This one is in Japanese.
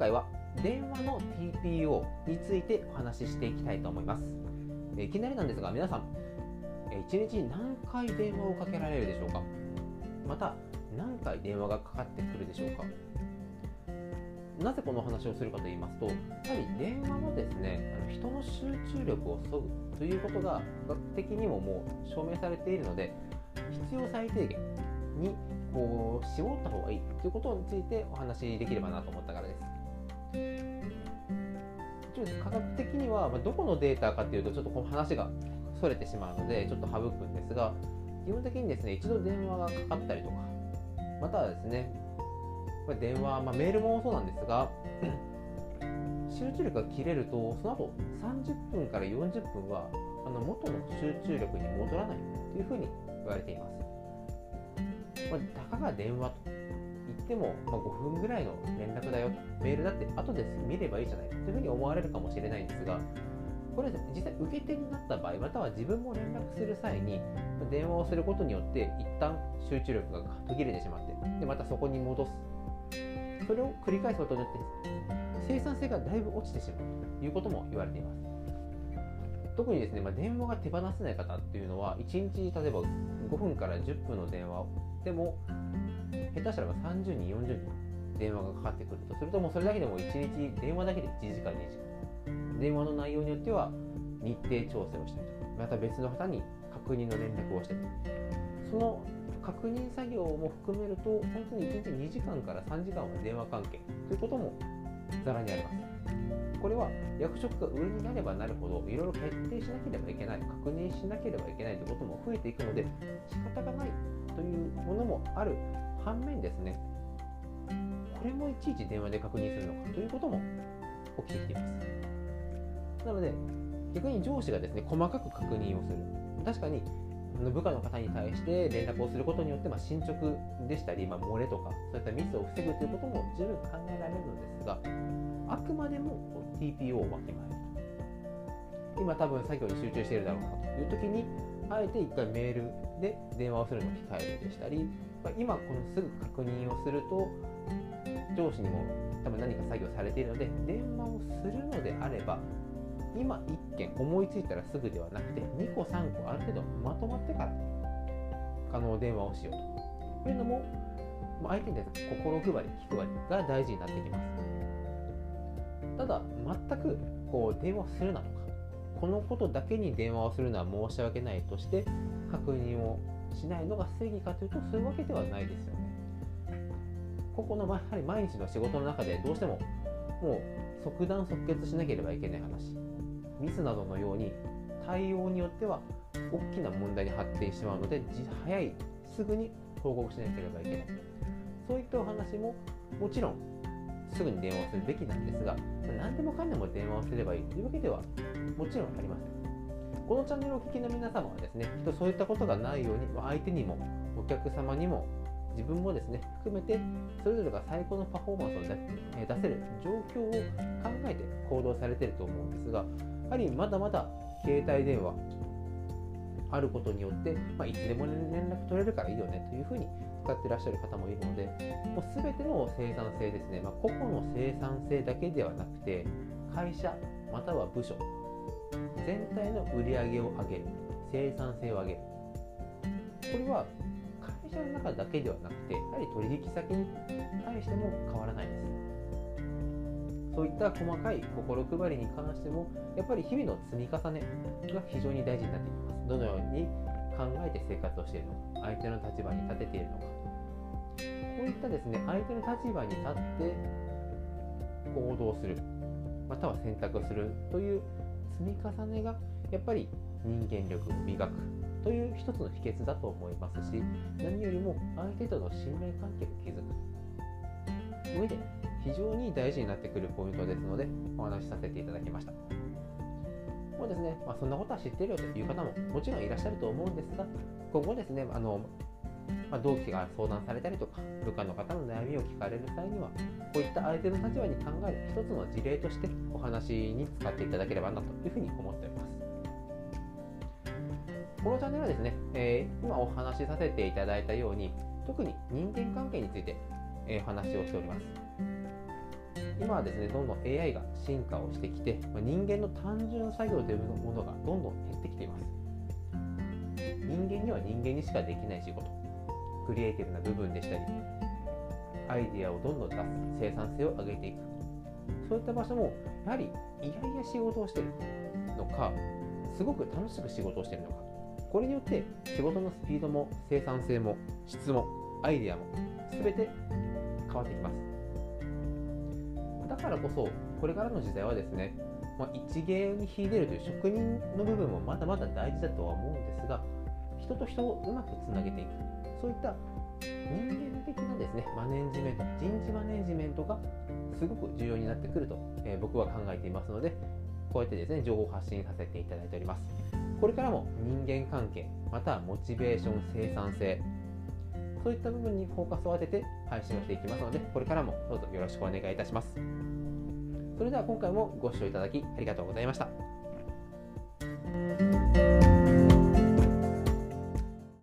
回は電話の TPO についてお話ししていきたいと思います。いきなりなんですが皆さん、1日に何回電話をかけられるでしょうか？また何回電話がかかってくるでしょうか？なぜこの話をするかと言いますとやはり電話はですねあの人の集中力を削ぐということが科学的にももう証明されているので必要最低限にこう絞った方がいいということについてお話しできればなと思ったからです。科学的にはどこのデータかっていうとちょっとこの話がそれてしまうのでちょっと省くんですが基本的にですね一度電話がかかったりとかまたはですね電話、まあ、メールもそうなんですが 集中力が切れるとその後30分から40分はあの元の集中力に戻らないというふうに言われています。まあ、たかが電話とても、ま、5分ぐらいの連絡だよメールだって後で見ればいいじゃないというふうに思われるかもしれないんですがこれ実際受け手になった場合または自分も連絡する際に電話をすることによって一旦集中力が途切れてしまってでまたそこに戻す。それを繰り返すことによって生産性がだいぶ落ちてしまうということも言われています。特にですね、まあ、電話が手放せない方っていうのは1日例えば5分から10分の電話でも下手したら30人40人電話がかかってくると。するともうそれだけでも1日電話だけで1時間2時間。電話の内容によっては日程調整をしたりとか。また別の方に確認の連絡をしてその確認作業も含めると本当に1日2時間から3時間は電話関係。ということもざらにあります。これは役職が上になればなるほどいろいろ決定しなければいけない確認しなければいけないということも増えていくので仕方がないというものもある反面ですねこれもいちいち電話で確認するのかということも起きてきています。なので逆に上司がですね細かく確認をする。確かに部下の方に対して連絡をすることによって、まあ、進捗でしたり、まあ、漏れとかそういったミスを防ぐということも十分考えられるのですがあくまでも TPO をわきまえる今多分作業に集中しているだろうなという時にあえて1回メールで電話をするのを控えるでしたり、今このすぐ確認をすると上司にも多分何か作業されているので電話をするのであれば今1件思いついたらすぐではなくて2個3個ある程度まとまってから可能電話をしようと。いうのも相手に対する心配り気配りが大事になってきます。ただ全くこう電話をするなとかこのことだけに電話をするのは申し訳ないとして確認をしないのが正義かというとそういうわけではないですよね。ここのやはり毎日の仕事の中でどうしてももう即断即決しなければいけない話。ミスなどのように対応によっては大きな問題に発展してしまうので早いすぐに報告しなければいけない。そういったお話ももちろんすぐに電話をするべきなんですが何でもかんでも電話をすればいいというわけではもちろんありません。このチャンネルをお聞きの皆様はですねきっとそういったことがないように相手にもお客様にも自分もですね含めてそれぞれが最高のパフォーマンスを出せる状況を考えて行動されていると思うんですがはりまだまだ携帯電話あることによって、まあ、いつでも連絡取れるからいいよねというふうに使ってらっしゃる方もいるのでもう全ての生産性ですね、まあ、個々の生産性だけではなくて会社または部署全体の売り上げを上げる。生産性を上げる。これは会社の中だけではなくてやはり取引先に対しても変わらないです。そういった細かい心配りに関してもやっぱり日々の積み重ねが非常に大事になってきます。どのように考えて生活をしているのか相手の立場に立てているのか。こういったですね相手の立場に立って行動する。または選択するという積み重ねがやっぱり人間力を磨くという一つの秘訣だと思いますし何よりも相手との信頼関係を築く上で非常に大事になってくるポイントですのでお話しさせていただきました。もうですね、まあ、そんなことは知ってるよという方ももちろんいらっしゃると思うんですが、今後ですね、あのまあ、同期が相談されたりとか、部下の方の悩みを聞かれる際には、こういった相手の立場に考える一つの事例としてお話に使っていただければなというふうに思っております。このチャンネルはですね、えー、今お話しさせていただいたように、特に人間関係について、え、お話をしております。今はですねどんどん AI が進化をしてきて、ま、人間の単純作業というものがどんどん減ってきています人間には人間にしかできない仕事クリエイティブな部分でしたりアイデアをどんどん出す生産性を上げていく。そういった場所もやはりいやいや仕事をしてるのかすごく楽しく仕事をしてるのか。これによって仕事のスピードも生産性も質もアイデアも全て変わってきます。だからこそこれからの時代はですね、まあ、一芸に秀でるという職人の部分もまだまだ大事だとは思うんですが人と人をうまくつなげていく。そういった人間的なですねマネジメント人事マネジメントがすごく重要になってくると、えー、僕は考えていますのでこうやってですね情報を発信させていただいております。これからも人間関係またはモチベーション生産性そういった部分にフォーカスを当てて配信をしていきますのでこれからもどうぞよろしくお願いいたします。それでは今回もご視聴いただきありがとうございました。